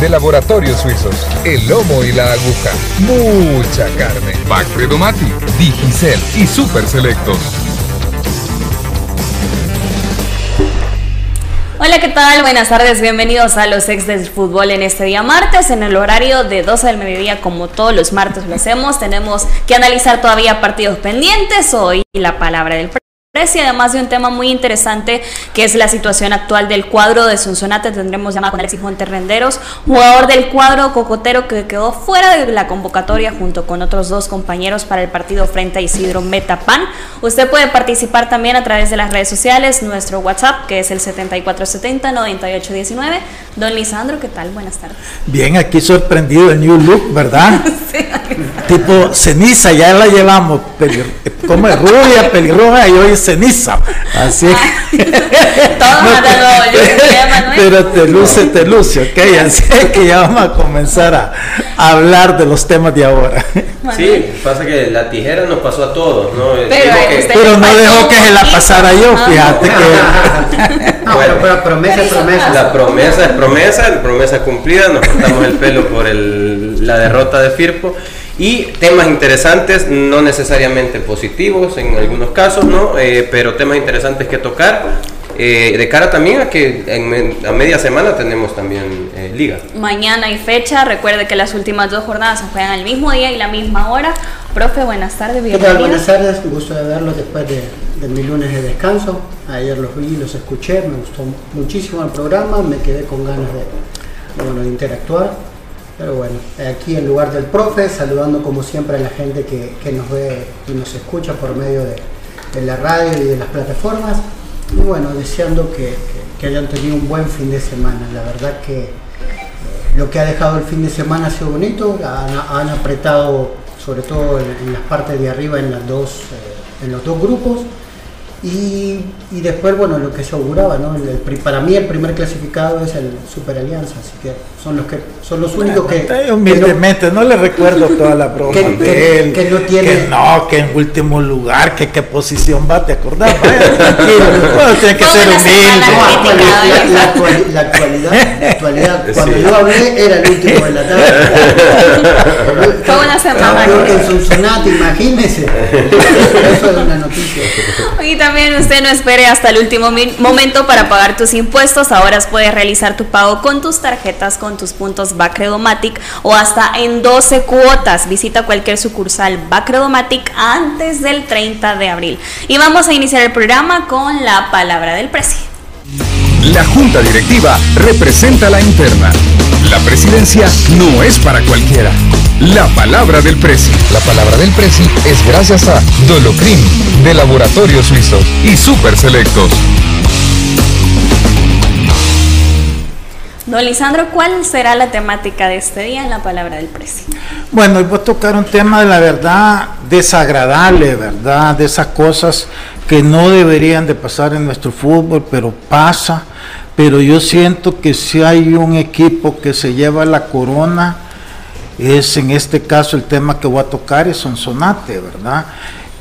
de Laboratorios Suizos, El Lomo y la Aguja, mucha carne, Bacfredo Mati, Digicel y Super Selectos. Hola, ¿qué tal? Buenas tardes, bienvenidos a los ex del fútbol en este día martes, en el horario de 12 del mediodía, como todos los martes lo hacemos. Tenemos que analizar todavía partidos pendientes. Hoy la palabra del y además de un tema muy interesante que es la situación actual del cuadro de Sonsonate. Tendremos llamada con Alexis Renderos, jugador del cuadro cocotero que quedó fuera de la convocatoria junto con otros dos compañeros para el partido frente a Isidro Metapan. Usted puede participar también a través de las redes sociales, nuestro WhatsApp que es el 7470-9819. Don Lisandro, ¿qué tal? Buenas tardes. Bien, aquí sorprendido el New Look, ¿verdad? sí. Tipo ceniza, ya la llevamos, como es rubia, pelirroja y hoy es ceniza. Así. Pero te luce, te luce, ok. Así que ya vamos a comenzar a, hablar de los temas de ahora. Sí, pasa que la tijera nos pasó a todos, ¿no? Pero, no dejó que se la pasara yo, fíjate que. bueno, pero promesa es promesa. La promesa es promesa, la promesa cumplida, nos cortamos el pelo por el, la derrota de Firpo y temas interesantes, no necesariamente positivos en algunos casos, ¿no? Eh, pero temas interesantes que tocar. Eh, de cara también a que en, a media semana tenemos también eh, liga. Mañana hay fecha, recuerde que las últimas dos jornadas se juegan el mismo día y la misma hora. Profe, buenas tardes, bienvenido. Buenas tardes, un gusto de verlos después de, de, mi lunes de descanso. Ayer los vi, los escuché, me gustó muchísimo el programa, me quedé con ganas de, bueno, de interactuar pero bueno, aquí en lugar del profe, saludando como siempre a la gente que, nos ve y nos escucha por medio de, la radio y de las plataformas. Y bueno, deseando que, hayan tenido un buen fin de semana. La verdad que eh, lo que ha dejado el fin de semana ha sido bonito. Han, apretado, sobre todo en, las partes de arriba, en, las dos, eh, en los dos grupos. Y, después, bueno, lo que se auguraba, ¿no? para mí el primer clasificado es el Super Alianza, así que son los que son los únicos que... Humildemente, no, le recuerdo toda la broma que, de él. Que no tiene... Que no, que en último lugar, que qué posición va, ¿te acordás? Vaya, tiene que ser humilde. la, actualidad, la actualidad, cuando yo hablé era el último de la tarde. Fue una semana. Creo que en Cincinnati, imagínese. Eso es una noticia. También usted no espere hasta el último momento para pagar tus impuestos. Ahora puedes realizar tu pago con tus tarjetas, con tus puntos Bacredomatic o hasta en 12 cuotas. Visita cualquier sucursal Bacredomatic antes del 30 de abril. Y vamos a iniciar el programa con la palabra del presidente. La Junta Directiva representa la interna. La presidencia no es para cualquiera. La palabra del Presi. La palabra del Presi es gracias a Dolocrim, de Laboratorios Suizos y Super Selectos. Don Lisandro, ¿cuál será la temática de este día en la palabra del Presi? Bueno, hoy voy a tocar un tema de la verdad desagradable, ¿verdad? De esas cosas que no deberían de pasar en nuestro fútbol, pero pasa. Pero yo siento que si hay un equipo que se lleva la corona, es en este caso el tema que voy a tocar, es Sonsonate, ¿verdad?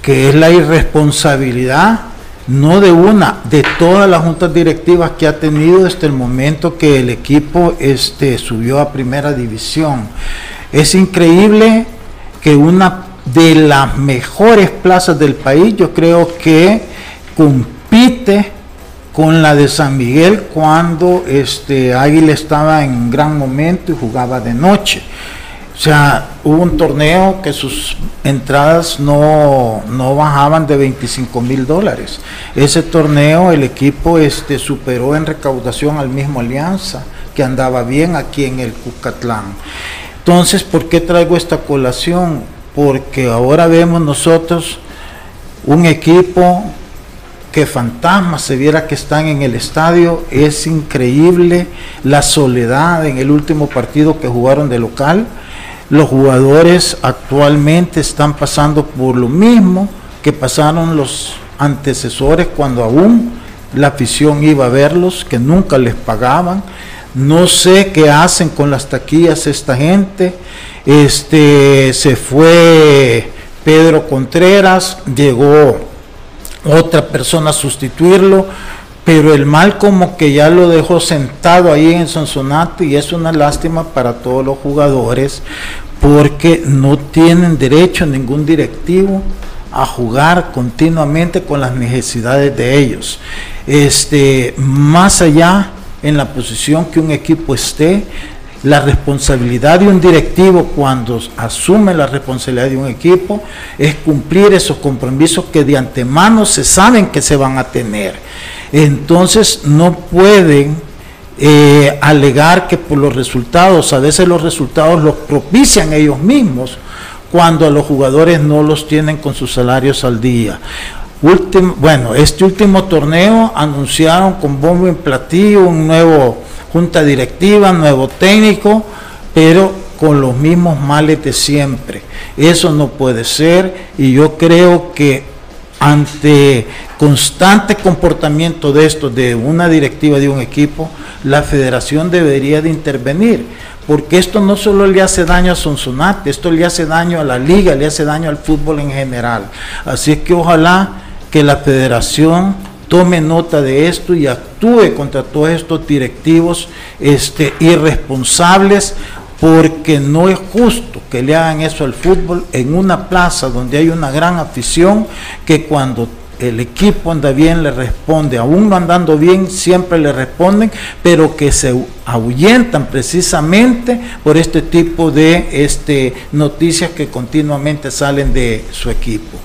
Que es la irresponsabilidad no de una, de todas las juntas directivas que ha tenido desde el momento que el equipo este, subió a primera división. Es increíble que una de las mejores plazas del país, yo creo que compite con la de San Miguel cuando este Águila estaba en gran momento y jugaba de noche. O sea, hubo un torneo que sus entradas no, bajaban de 25 mil dólares. Ese torneo el equipo este, superó en recaudación al mismo Alianza, que andaba bien aquí en el Cucatlán. Entonces, ¿por qué traigo esta colación? Porque ahora vemos nosotros un equipo que fantasmas se viera que están en el estadio. Es increíble la soledad en el último partido que jugaron de local los jugadores actualmente están pasando por lo mismo que pasaron los antecesores cuando aún la afición iba a verlos, que nunca les pagaban. No sé qué hacen con las taquillas esta gente. Este se fue Pedro Contreras, llegó otra persona sustituirlo, pero el mal como que ya lo dejó sentado ahí en Sonsonate y es una lástima para todos los jugadores porque no tienen derecho ningún directivo a jugar continuamente con las necesidades de ellos. Este, más allá en la posición que un equipo esté, la responsabilidad de un directivo cuando asume la responsabilidad de un equipo es cumplir esos compromisos que de antemano se saben que se van a tener. Entonces no pueden eh, alegar que por los resultados, a veces los resultados los propician ellos mismos cuando a los jugadores no los tienen con sus salarios al día. bueno, este último torneo anunciaron con bombo en platillo un nuevo junta directiva, nuevo técnico, pero con los mismos males de siempre. Eso no puede ser y yo creo que ante constante comportamiento de esto, de una directiva de un equipo, la federación debería de intervenir porque esto no solo le hace daño a Sonsonate, esto le hace daño a la liga, le hace daño al fútbol en general. Así es que ojalá que la federación tome nota de esto y actúe contra todos estos directivos este, irresponsables, porque no es justo que le hagan eso al fútbol en una plaza donde hay una gran afición que cuando el equipo anda bien, le responde, aún no andando bien, siempre le responden, pero que se ahuyentan precisamente por este tipo de este, noticias que continuamente salen de su equipo.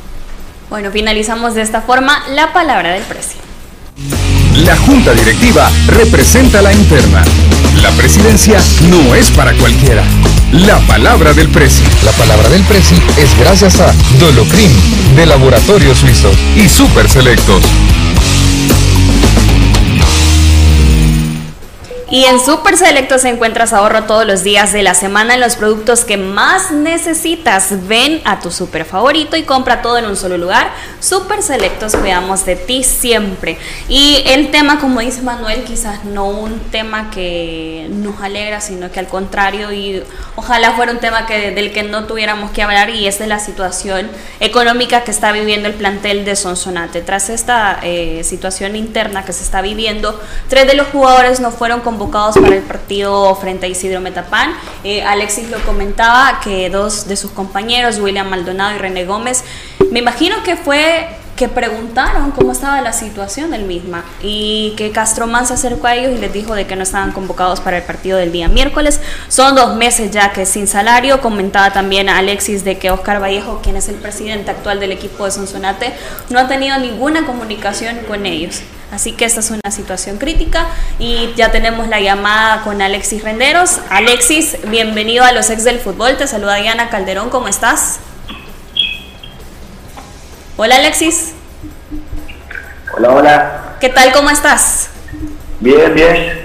Bueno, finalizamos de esta forma la palabra del precio. La junta directiva representa la interna. La presidencia no es para cualquiera. La palabra del Presi. La palabra del Presi es gracias a Dolocrim, de Laboratorios Suizos y Super Selectos. Y en Super Selectos encuentras ahorro todos los días de la semana en los productos que más necesitas. Ven a tu super favorito y compra todo en un solo lugar. Super Selectos, cuidamos de ti siempre. Y el tema, como dice Manuel, quizás no un tema que nos alegra, sino que al contrario, y ojalá fuera un tema que, del que no tuviéramos que hablar, y es de la situación económica que está viviendo el plantel de Sonsonate. Tras esta eh, situación interna que se está viviendo, tres de los jugadores no fueron convocados convocados para el partido frente a Isidro Metapán. Eh, Alexis lo comentaba que dos de sus compañeros, William Maldonado y René Gómez, me imagino que fue que preguntaron cómo estaba la situación del misma y que Castromán se acercó a ellos y les dijo de que no estaban convocados para el partido del día miércoles. Son dos meses ya que sin salario. Comentaba también a Alexis de que Oscar Vallejo, quien es el presidente actual del equipo de Sonsonate, no ha tenido ninguna comunicación con ellos. Así que esta es una situación crítica y ya tenemos la llamada con Alexis Renderos. Alexis, bienvenido a los ex del fútbol. Te saluda Diana Calderón, ¿cómo estás? Hola Alexis. Hola, hola. ¿Qué tal? ¿Cómo estás? Bien, bien.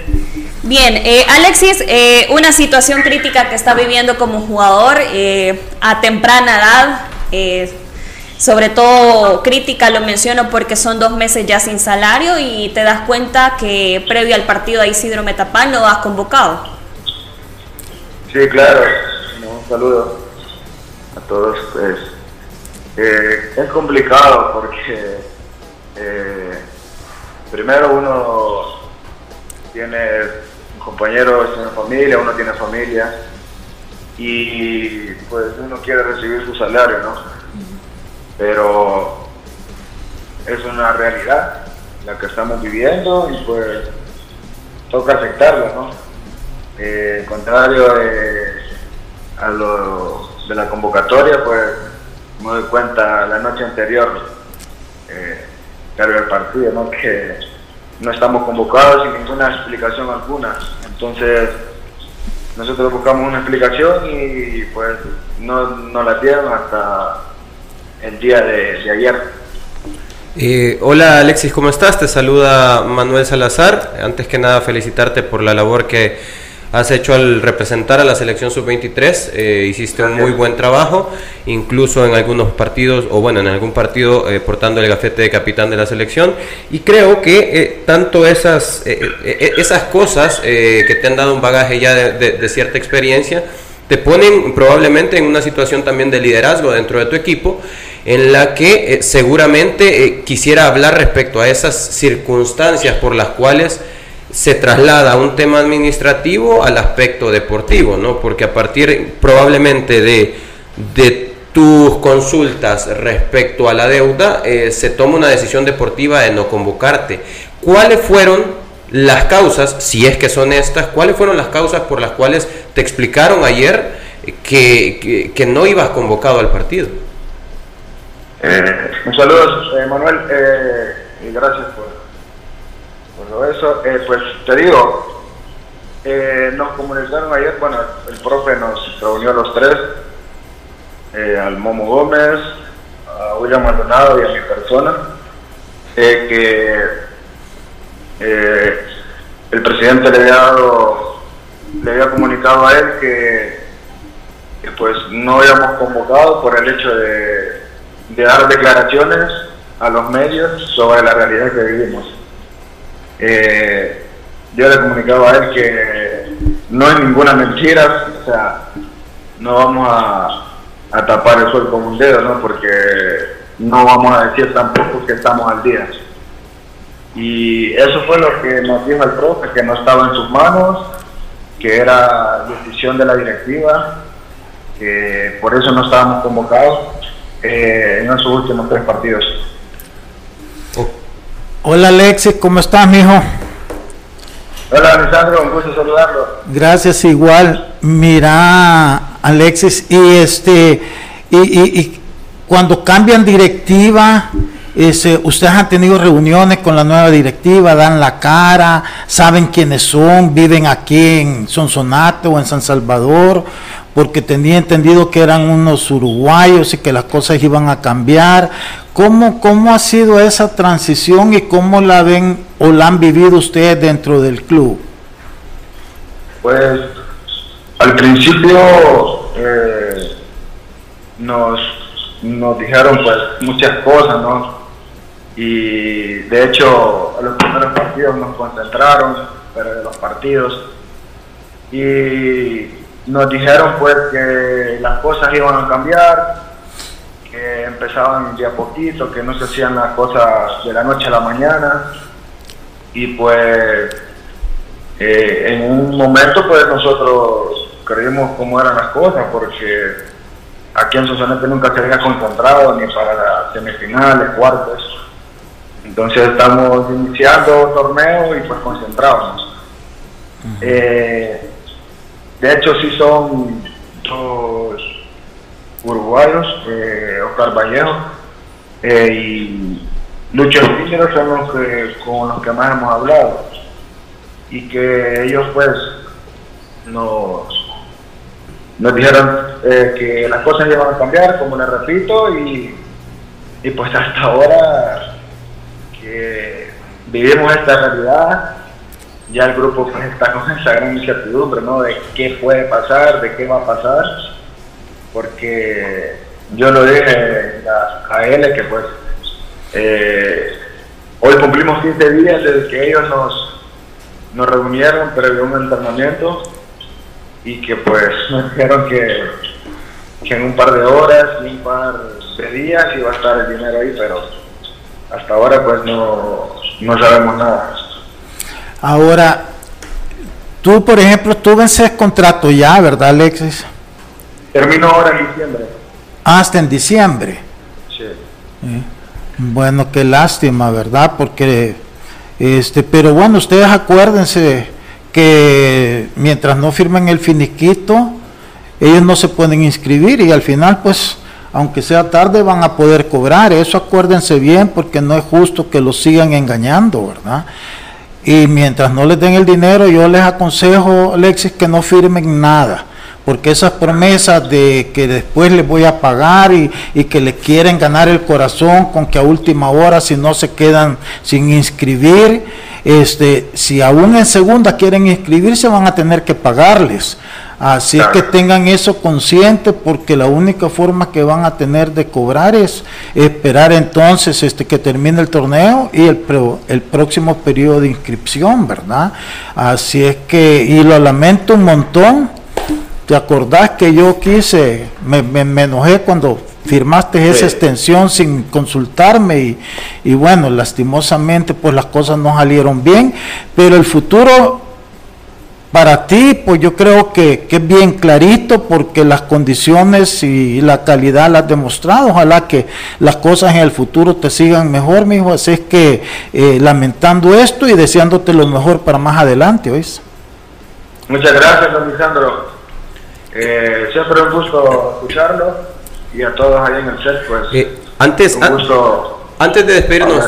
Bien, eh, Alexis, eh, una situación crítica que está viviendo como jugador eh, a temprana edad, sobre todo crítica lo menciono porque son dos meses ya sin salario y te das cuenta que previo al partido de Isidro Metapán lo has convocado. Sí, claro. Un saludo a todos. Pues, eh, es complicado porque eh, primero uno tiene compañeros, tiene familia, uno tiene familia y pues uno quiere recibir su salario, ¿no? Pero es una realidad la que estamos viviendo y pues toca aceptarlo, ¿no? Eh, contrario de, a lo de la convocatoria, pues me doy cuenta la noche anterior, eh, el partido, ¿no? Que no estamos convocados sin ninguna explicación alguna. Entonces, nosotros buscamos una explicación y pues no, no la dieron hasta el día de, ayer. Eh, hola Alexis, ¿cómo estás? Te saluda Manuel Salazar. Antes que nada felicitarte por la labor que has hecho al representar a la selección sub-23. Eh, hiciste un muy buen trabajo, incluso en algunos partidos, o bueno, en algún partido eh, portando el gafete de capitán de la selección. Y creo que eh, tanto esas, esas cosas que te han dado un bagaje ya de, cierta experiencia, te ponen probablemente en una situación también de liderazgo dentro de tu equipo en la que seguramente quisiera hablar respecto a esas circunstancias por las cuales se traslada un tema administrativo al aspecto deportivo, ¿no? Porque a partir probablemente de, de tus consultas respecto a la deuda, eh, se toma una decisión deportiva de no convocarte. ¿Cuáles fueron las causas, si es que son estas, cuáles fueron las causas por las cuales te explicaron ayer que, que, no ibas convocado al partido? Eh, un saludo, eh, Manuel, y gracias por eso, eh, pues te digo, eh, nos comunicaron ayer, bueno, el profe nos reunió a los tres, eh, al Momo Gómez, a William Maldonado y a mi persona, que el presidente le había dado, le había comunicado a él que, pues no habíamos convocado por el hecho de, dar declaraciones a los medios sobre la realidad que vivimos. Eh, yo le comunicaba a él que no es ninguna mentira, o sea, no vamos a, tapar el sol con un dedo, ¿no? Porque no vamos a decir tampoco que estamos al día. Y eso fue lo que nos dijo el profe, que no estaba en sus manos, que era decisión de la directiva, que por eso no estábamos convocados eh, en esos últimos tres partidos. Hola Alexis, ¿cómo estás, mijo? Hola Alessandro, un gusto saludarlo. Gracias, igual. Mira, Alexis, y este, y, cuando cambian directiva, ese, ustedes han tenido reuniones con la nueva directiva, dan la cara, saben quiénes son, viven aquí en Sonsonate o en San Salvador, porque tenía entendido que eran unos uruguayos y que las cosas iban a cambiar. ¿Cómo, cómo ha sido esa transición y cómo la ven o la han vivido ustedes dentro del club? Pues al principio eh, nos, nos dijeron pues muchas cosas, ¿no? Y de hecho los primeros partidos nos concentraron, pero de los partidos. Y nos dijeron pues que las cosas iban a cambiar, que empezaban de a poquito, que no se hacían las cosas de la noche a la mañana y pues eh, en un momento pues nosotros creímos cómo eran las cosas porque aquí en Sonsonete nunca se había concentrado ni para las semifinales, cuartos. Entonces estamos iniciando torneo y pues concentrados. De hecho, sí son dos uruguayos, eh, Oscar Vallejo eh, y Lucho Píceros son los que, con los que más hemos hablado. Y que ellos pues nos, nos dijeron eh, que las cosas iban a cambiar, como les repito, y, y pues hasta ahora que vivimos esta realidad ya el grupo pues, está con esa gran incertidumbre, ¿no? De qué puede pasar, de qué va a pasar, porque yo lo dije a, él que pues eh, hoy cumplimos 15 días desde que ellos nos, nos reunieron previo a un entrenamiento y que pues nos dijeron que, que en un par de horas, un par de días iba a estar el dinero ahí, pero hasta ahora pues no, no sabemos nada. Ahora, tú, por ejemplo, tú vences contrato ya, ¿verdad, Alexis? Termino ahora en diciembre. Hasta en diciembre. Sí. Bueno, qué lástima, ¿verdad? Porque, este, pero bueno, ustedes acuérdense que mientras no firmen el finiquito, ellos no se pueden inscribir y al final, pues, aunque sea tarde, van a poder cobrar. Eso acuérdense bien, porque no es justo que los sigan engañando, ¿verdad? Y mientras no les den el dinero, yo les aconsejo, Alexis, que no firmen nada, porque esas promesas de que después les voy a pagar y, y que le quieren ganar el corazón con que a última hora si no se quedan sin inscribir, este, si aún en segunda quieren inscribirse van a tener que pagarles. Así es que tengan eso consciente porque la única forma que van a tener de cobrar es esperar entonces este que termine el torneo y el, el próximo periodo de inscripción, ¿verdad? Así es que, y lo lamento un montón. ¿Te acordás que yo quise, me, me, enojé cuando firmaste esa extensión sin consultarme y, y, bueno, lastimosamente pues las cosas no salieron bien, pero el futuro para ti, pues yo creo que, es bien clarito porque las condiciones y la calidad las has demostrado. Ojalá que las cosas en el futuro te sigan mejor, mi hijo. Así es que eh, lamentando esto y deseándote lo mejor para más adelante, ¿oís? Muchas gracias, don Lisandro. Eh, siempre un gusto escucharlo y a todos ahí en el set, pues. Eh, antes, antes de despedirnos,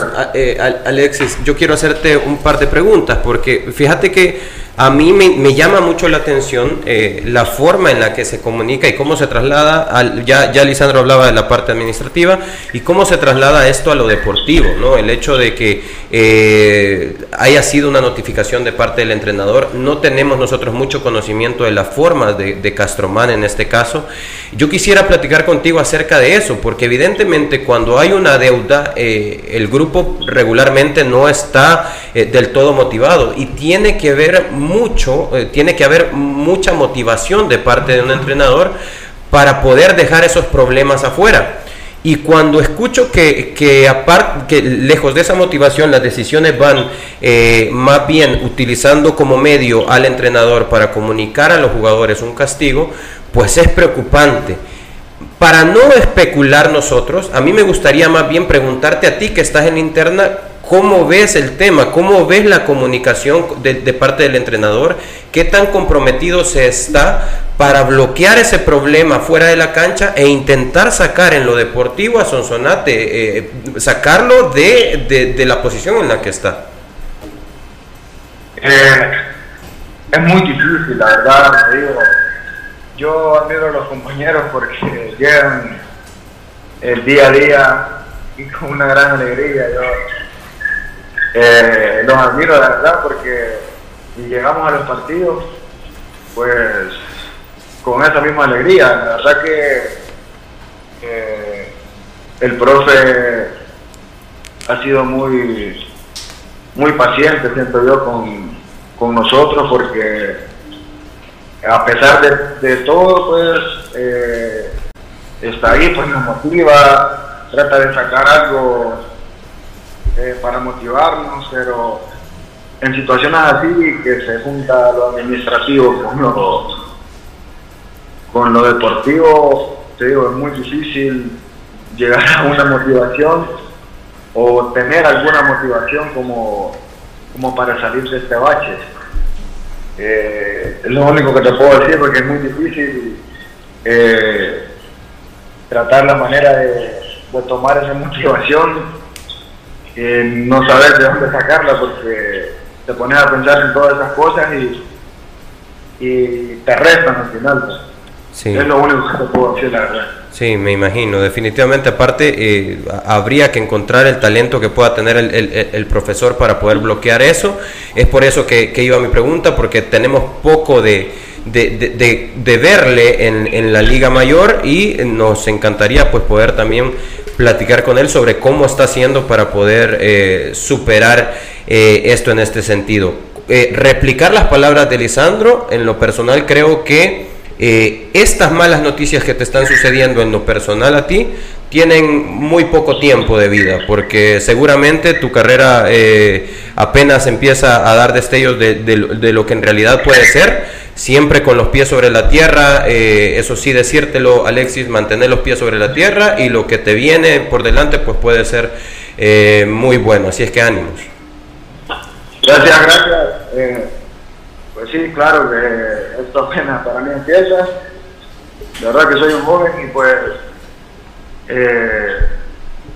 Alexis, yo quiero hacerte un par de preguntas porque fíjate que a mí me, llama mucho la atención eh, la forma en la que se comunica y cómo se traslada, al, ya, ya Lisandro hablaba de la parte administrativa, y cómo se traslada esto a lo deportivo, ¿no? El hecho de que eh, haya sido una notificación de parte del entrenador, no tenemos nosotros mucho conocimiento de la forma de, de Castromán en este caso. Yo quisiera platicar contigo acerca de eso, porque evidentemente cuando hay una deuda, eh, el grupo regularmente no está del todo motivado y tiene que ver mucho, eh, tiene que haber mucha motivación de parte de un entrenador para poder dejar esos problemas afuera. Y cuando escucho que, que, lejos de esa motivación las decisiones van eh, más bien utilizando como medio al entrenador para comunicar a los jugadores un castigo, pues es preocupante. Para no especular nosotros, a mí me gustaría más bien preguntarte a ti que estás en interna, ¿Cómo ves el tema? ¿Cómo ves la comunicación de, parte del entrenador? ¿Qué tan comprometido se está para bloquear ese problema fuera de la cancha e intentar sacar en lo deportivo a Sonsonate, eh, sacarlo de, la posición en la que está? Eh, es muy difícil, la verdad, Yo admiro a los compañeros porque llegan el día a día y con una gran alegría. Yo, eh, los admiro la verdad porque llegamos a los partidos pues con esa misma alegría. La verdad que el profe ha sido muy muy paciente, siento yo, con, nosotros porque a pesar de, todo, pues eh, está ahí, pues nos motiva, trata de sacar algo eh, para motivarnos, pero en situaciones así que se junta lo administrativo con lo, con lo deportivo, te digo, es muy difícil llegar a una motivación o tener alguna motivación como, como para salir de este bache. Eh, es lo único que te puedo decir porque es muy difícil eh, tratar la manera de, de tomar esa motivación no saber de dónde sacarla porque te pones a pensar en todas esas cosas y, y te restan al final. Pues. Es lo único que te puedo decir, la verdad. Sí, me imagino. Definitivamente, aparte, eh, habría que encontrar el talento que pueda tener el, el, profesor para poder bloquear eso. Es por eso que, que iba mi pregunta, porque tenemos poco de, de, de, de, verle en, en, la Liga Mayor y nos encantaría pues poder también platicar con él sobre cómo está haciendo para poder eh, superar eh, esto en este sentido. Eh, replicar las palabras de Lisandro, en lo personal creo que estas malas noticias que te están sucediendo en lo personal a ti tienen muy poco tiempo de vida, porque seguramente tu carrera apenas empieza a dar destellos de, lo que en realidad puede ser siempre con los pies sobre la tierra, eh, eso sí, decírtelo Alexis, mantener los pies sobre la tierra y lo que te viene por delante pues puede ser eh, muy bueno, así es que ánimos. Gracias, gracias. Eh, pues sí, claro que esto apenas para mí empieza. De verdad que soy un joven y pues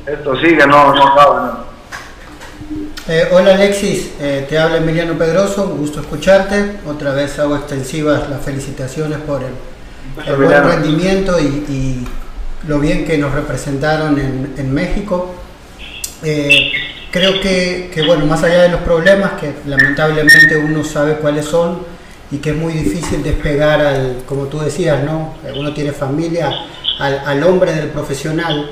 esto sigue, no, no acaba. No. Eh, hola Alexis, eh, te habla Emiliano Pedroso, un gusto escucharte. Otra vez hago extensivas las felicitaciones por el el buen rendimiento y, lo bien que nos representaron en, México. Eh, creo que, bueno, más allá de los problemas, que lamentablemente uno sabe cuáles son y que es muy difícil despegar al, como tú decías, ¿no? Uno tiene familia, al, al hombre del profesional,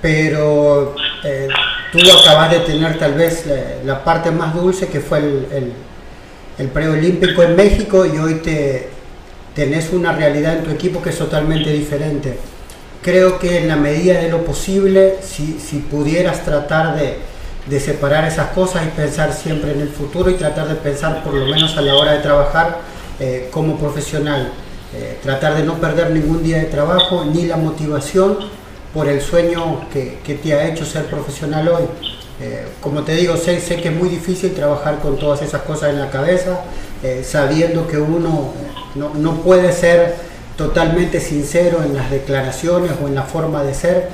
pero eh, tú acabas de tener tal vez la, parte más dulce que fue el, el, el, preolímpico en México y hoy te tenés una realidad en tu equipo que es totalmente diferente. Creo que en la medida de lo posible, si, si pudieras tratar de, de separar esas cosas y pensar siempre en el futuro y tratar de pensar por lo menos a la hora de trabajar eh, como profesional. Eh, tratar de no perder ningún día de trabajo ni la motivación por el sueño que, que te ha hecho ser profesional hoy. Eh, como te digo, sé, sé, que es muy difícil trabajar con todas esas cosas en la cabeza, sabiendo que uno no, no, puede ser totalmente sincero en las declaraciones o en la forma de ser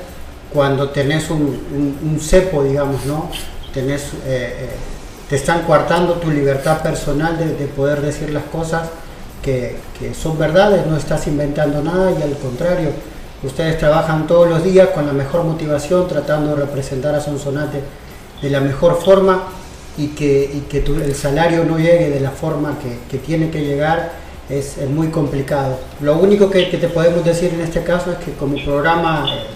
cuando tenés un, un, cepo, digamos, ¿no? Tenés, te están coartando tu libertad personal de, de poder decir las cosas que, son verdades, no estás inventando nada y al contrario, ustedes trabajan todos los días con la mejor motivación, tratando de representar a Sonsonate de la mejor forma y que, que el salario no llegue de la forma que, tiene que llegar es, muy complicado. Lo único que, te podemos decir en este caso es que como programa eh,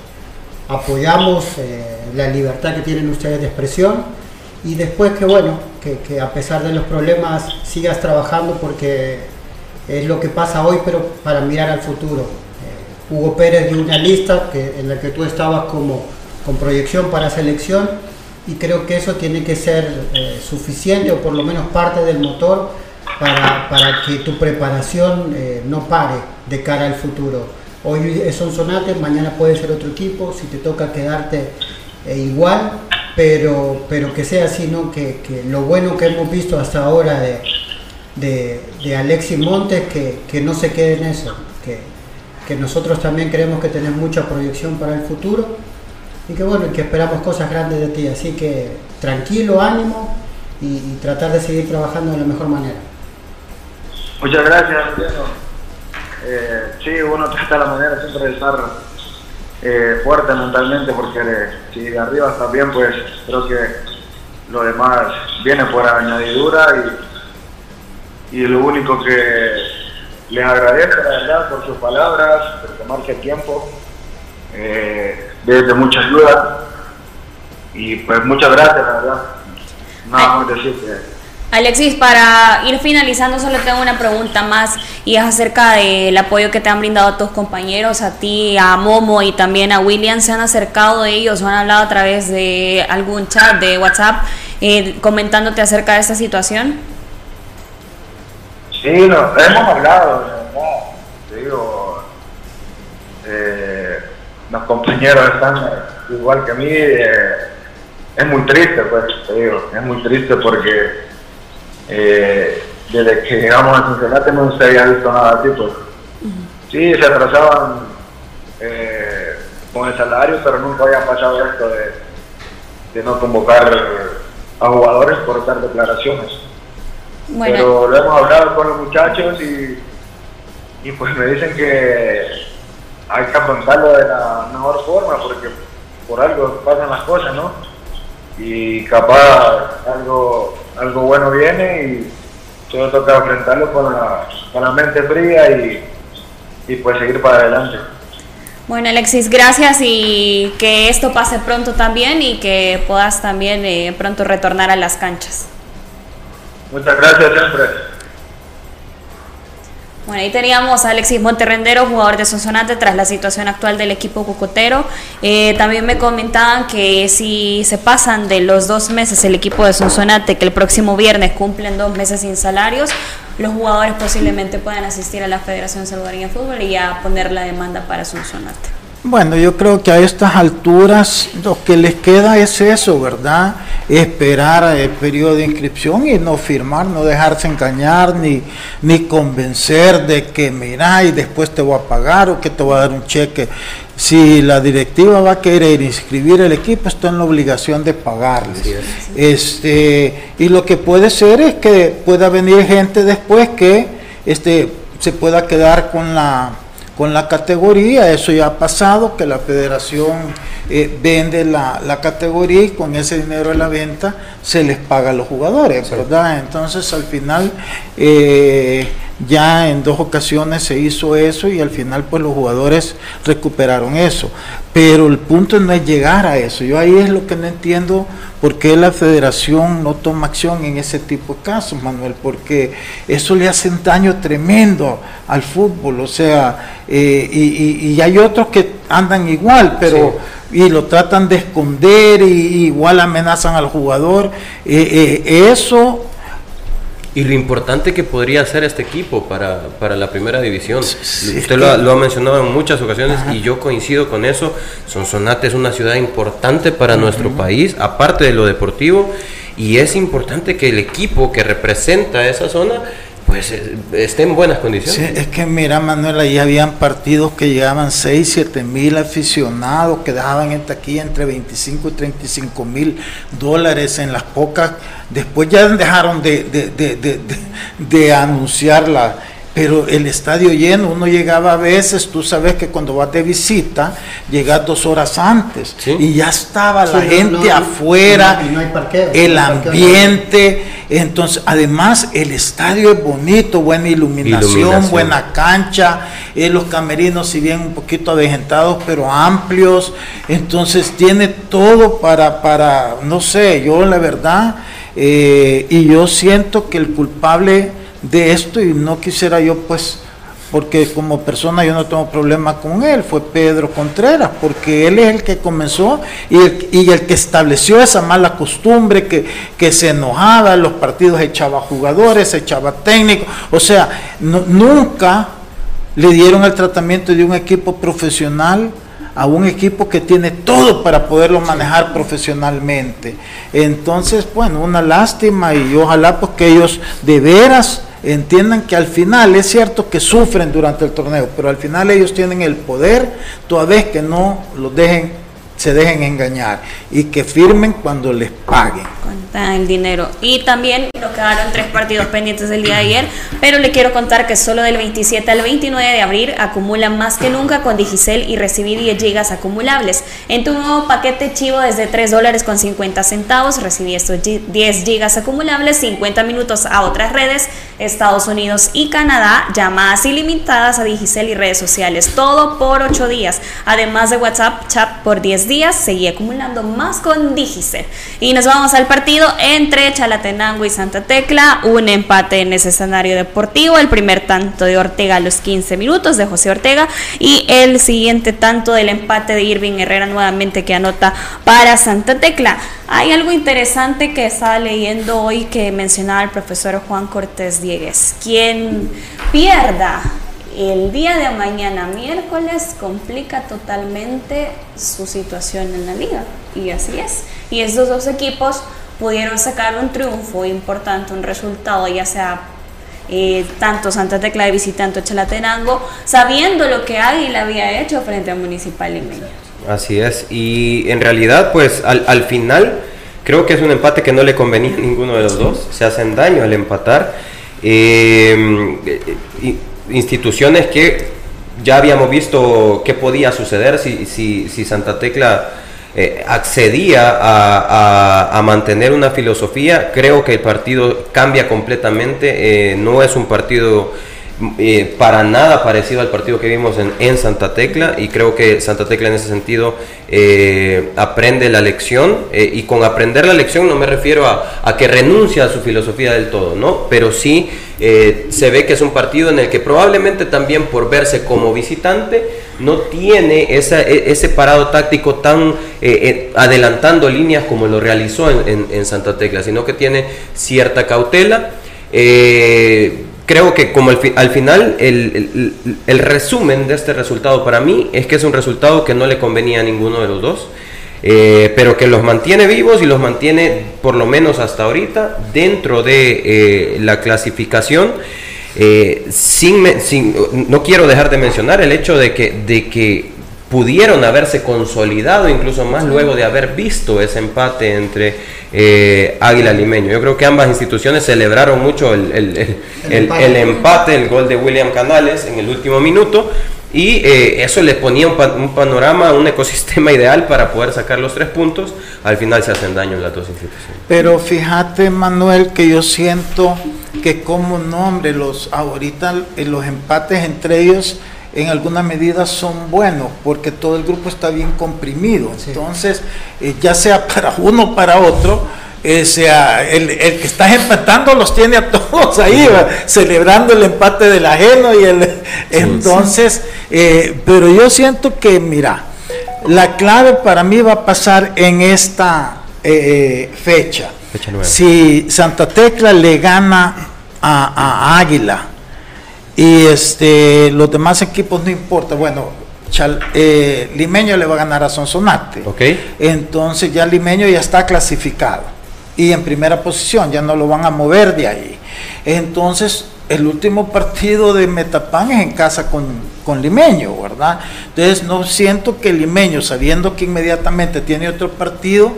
apoyamos eh, la libertad que tienen ustedes de expresión y después que bueno, que, a pesar de los problemas sigas trabajando porque es lo que pasa hoy, pero para mirar al futuro. Eh, Hugo Pérez dio una lista que, en la que tú estabas como con proyección para selección y creo que eso tiene que ser eh, suficiente o por lo menos parte del motor para, para que tu preparación no pare de cara al futuro. Hoy es un sonate, mañana puede ser otro equipo, si te toca quedarte igual, pero, pero que sea así, ¿no? que, que lo bueno que hemos visto hasta ahora de, de, Alexis Montes que, no se quede en eso, que, que nosotros también creemos que tenés mucha proyección para el futuro y que bueno, que esperamos cosas grandes de ti, así que tranquilo, ánimo y, tratar de seguir trabajando de la mejor manera. Muchas gracias, eh, sí, uno trata la manera siempre de estar eh, fuerte mentalmente porque si de arriba está bien, pues creo que lo demás viene por añadidura y y lo único que les agradezco, la verdad, por sus palabras, por tomarse el tiempo, eh, de mucha ayuda. Y pues muchas gracias, la verdad. Nada más decir que... Alexis, para ir finalizando, solo tengo una pregunta más y es acerca del apoyo que te han brindado tus compañeros, a ti, a Momo y también a William. ¿Se han acercado ellos o han hablado a través de algún chat de WhatsApp eh, comentándote acerca de esta situación? Sí, no, hemos hablado, Te digo, eh, los compañeros están igual que a mí. Eh, es muy triste, pues, te digo, es muy triste porque eh, desde que llegamos a Cincinnati no se había visto nada así, pues. Sí, se atrasaban con el salario, pero nunca había pasado esto de, de no convocar a jugadores por dar declaraciones. Pero lo hemos hablado con los muchachos y, y pues me dicen que hay que afrontarlo de la mejor forma porque por algo pasan las cosas, ¿no? Y capaz algo, algo bueno viene y solo toca enfrentarlo con la, con la mente fría y, y pues seguir para adelante. Bueno, Alexis, gracias y que esto pase pronto también y que puedas también eh, pronto retornar a las canchas. Muchas gracias siempre. Bueno, ahí teníamos a Alexis Monterrendero, jugador de Sonsonate, tras la situación actual del equipo cocotero. Eh, también me comentaban que si se pasan de los dos meses el equipo de Sonsonate, que el próximo viernes cumplen dos meses sin salarios, los jugadores posiblemente puedan asistir a la Federación Salvadoreña de Fútbol y a poner la demanda para Sonsonate. Bueno, yo creo que a estas alturas lo que les queda es eso, ¿verdad? Esperar el periodo de inscripción y no firmar, no dejarse engañar ni, ni convencer de que mira y después te voy a pagar o que te voy a dar un cheque. Si la directiva va a querer inscribir el equipo, está en la obligación de pagarles. Este, y lo que puede ser es que pueda venir gente después que este, se pueda quedar con la con la categoría, eso ya ha pasado, que la federación eh, vende la, la, categoría y con ese dinero de la venta se les paga a los jugadores, ¿verdad? Entonces al final eh, ya en dos ocasiones se hizo eso y al final pues los jugadores recuperaron eso. Pero el punto no es llegar a eso. Yo ahí es lo que no entiendo por qué la federación no toma acción en ese tipo de casos, Manuel, porque eso le hace un daño tremendo al fútbol. O sea, eh, y, hay otros que andan igual, pero... y lo tratan de esconder y, igual amenazan al jugador. Eh, eh, eso y lo importante que podría ser este equipo para, para la primera división. Usted lo, ha mencionado en muchas ocasiones y yo coincido con eso. Sonsonate es una ciudad importante para nuestro país, aparte de lo deportivo, y es importante que el equipo que representa esa zona pues eh, esté en buenas condiciones. Sí, es que mira, Manuel, ahí habían partidos que llegaban 6, 7 mil aficionados, que dejaban en taquilla entre 25 y 35 mil dólares en las pocas. Después ya dejaron de, de, de, de, de anunciarla pero el estadio lleno, uno llegaba a veces, tú sabes que cuando vas de visita, llegas dos horas antes y ya estaba la gente afuera, el ambiente, entonces además el estadio es bonito, buena iluminación, buena cancha, eh, los camerinos si bien un poquito avejentados, pero amplios, entonces tiene todo para, para no sé, yo la verdad, eh, y yo siento que el culpable de esto y no quisiera yo pues porque como persona yo no tengo problema con él, fue Pedro Contreras, porque él es el que comenzó y el, y el que estableció esa mala costumbre que, que, se enojaba, en los partidos echaba jugadores, echaba técnicos, o sea, nunca le dieron el tratamiento de un equipo profesional a un equipo que tiene todo para poderlo manejar profesionalmente. Entonces, bueno, una lástima y ojalá pues que ellos de veras entiendan que al final es cierto que sufren durante el torneo, pero al final ellos tienen el poder, toda vez que no los dejen se dejen engañar y que firmen cuando les paguen. Cuentan el dinero. Y también nos quedaron tres partidos pendientes del día de ayer, pero le quiero contar que solo del 27 al 29 de abril acumulan más que nunca con Digicel y recibí 10 gigas acumulables. En tu nuevo paquete chivo desde 3 dólares con 50 centavos recibí estos 10 gigas acumulables, 50 minutos a otras redes, Estados Unidos y Canadá, llamadas ilimitadas a Digicel y redes sociales, todo por 8 días, además de WhatsApp, chat por 10 días, seguí acumulando más con Digicer. Y nos vamos al partido entre Chalatenango y Santa Tecla, un empate en ese escenario deportivo, el primer tanto de Ortega a los 15 minutos de José Ortega y el siguiente tanto del empate de Irving Herrera nuevamente que anota para Santa Tecla. Hay algo interesante que estaba leyendo hoy que mencionaba el profesor Juan Cortés Diegues. Quien pierda el día de mañana, miércoles, complica totalmente su situación en la liga. Y así es. Y estos dos equipos pudieron sacar un triunfo importante, un resultado, ya sea eh, tanto Santa Tecla de visitante Chalatenango, sabiendo lo que Águila había hecho frente a Municipal Limeño. Así es. Y en realidad, pues al, al final, creo que es un empate que no le convenía a ninguno de los dos. Se hacen daño al empatar. Eh, y, instituciones que ya habíamos visto qué podía suceder si, si, si Santa Tecla eh, accedía a, a, mantener una filosofía, creo que el partido cambia completamente, eh, no es un partido eh, para nada parecido al partido que vimos en, en, Santa Tecla y creo que Santa Tecla en ese sentido eh, aprende la lección eh, y con aprender la lección no me refiero a, a, que renuncia a su filosofía del todo, ¿no? Pero sí se ve que es un partido en el que probablemente también por verse como visitante no tiene e, ese parado táctico tan adelantando líneas como lo realizó en, en, Santa Tecla, sino que tiene cierta cautela. Creo que como al final el, el, resumen de este resultado para mí es que es un resultado que no le convenía a ninguno de los dos, eh, pero que los mantiene vivos y los mantiene por lo menos hasta ahorita dentro de eh, la clasificación. Eh, sin, sin, no quiero dejar de mencionar el hecho de que, de que pudieron haberse consolidado incluso más luego de haber visto ese empate entre eh, Águila Limeño. Yo creo que ambas instituciones celebraron mucho el, el, el, el, empate, el gol de William Canales en el último minuto y eh, eso le ponía un, panorama, un ecosistema ideal para poder sacar los tres puntos. Al final se hacen daño en las dos instituciones. Pero fíjate, Manuel, que yo siento que como nombre, los ahorita los empates entre ellos en alguna medida son buenos porque todo el grupo está bien comprimido. Entonces, eh, ya sea para uno o para otro, eh, sea, el, el, que está empatando los tiene a todos ahí, celebrando el empate del ajeno y el entonces, eh, pero yo siento que, mira, la clave para mí va a pasar en esta eh, fecha. si Santa Tecla le gana a, Águila y este los demás equipos no importa, bueno, Limeño le va a ganar a Sonsonate. Okay. Entonces ya Limeño ya está clasificado y en primera posición, ya no lo van a mover de ahí. Entonces, el último partido de Metapan es en casa con, con, Limeño, ¿verdad? Entonces, no siento que Limeño, sabiendo que inmediatamente tiene otro partido,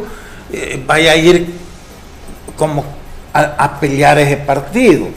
eh, vaya a ir como a pelear ese partido.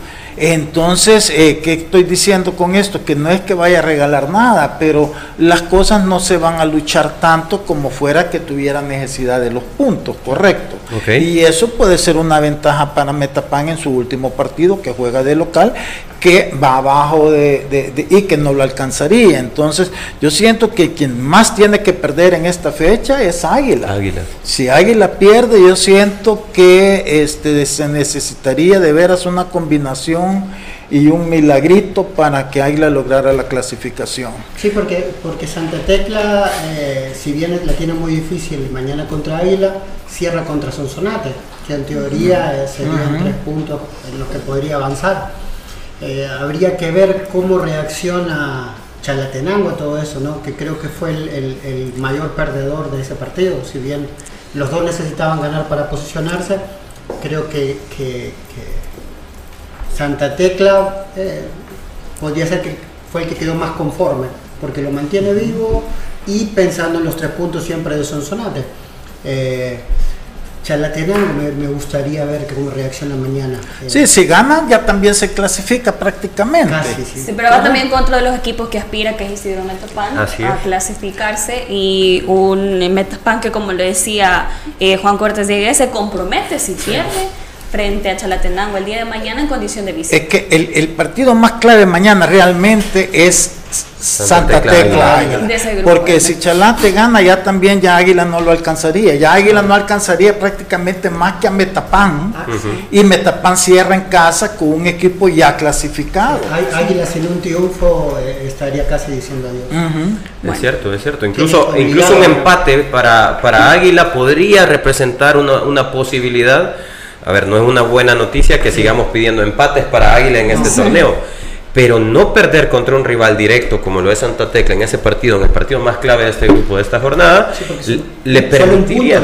Entonces, eh, ¿qué estoy diciendo con esto? Que no es que vaya a regalar nada, pero las cosas no se van a luchar tanto como fuera que tuviera necesidad de los puntos, correcto. Y eso puede ser una ventaja para Metapan en su último partido que juega de local que va abajo de, y que no lo alcanzaría. Entonces, yo siento que quien más tiene que perder en esta fecha es Águila. Águila. Si Águila pierde, yo siento que este, se necesitaría de veras una combinación y un milagrito para que Águila lograra la clasificación. Sí, porque, porque Santa Tecla, eh, si bien la tiene muy difícil mañana contra Águila, cierra contra Sonsonate, que en teoría eh, serían tres puntos en los que podría avanzar. Eh, habría que ver cómo reacciona Chalatenango a todo eso, ¿no? que creo que fue el, mayor perdedor de ese partido. Si bien los dos necesitaban ganar para posicionarse, creo que, Santa Tecla eh, podría ser que fue el que quedó más conforme, porque lo mantiene vivo y pensando en los tres puntos siempre de Sonsonate. Eh, Chalatenango me, me, gustaría ver cómo reacciona mañana. Sí, si ganan ya también se clasifica prácticamente. sí. pero va también contra de los equipos que aspira, que es Isidro Metapan, a clasificarse y un Metapan que como le decía eh, Juan Cortés de se compromete si pierde frente a Chalatenango el día de mañana en condición de visita. Es que el, el partido más clave mañana realmente es Santa, Tecla, porque si Chalate gana ya también ya Águila no lo alcanzaría, ya Águila no alcanzaría prácticamente más que a Metapán. Ah, y Metapán cierra en casa con un equipo ya clasificado. Águila sin un triunfo eh, estaría casi diciendo adiós. Es cierto, es cierto. Incluso, incluso un empate para, para Águila podría representar una, una posibilidad a ver, no es una buena noticia que sigamos pidiendo empates para Águila en este torneo pero no perder contra un rival directo como lo es Santa Tecla en ese partido, en el partido más clave de este grupo de esta jornada, le, permitiría,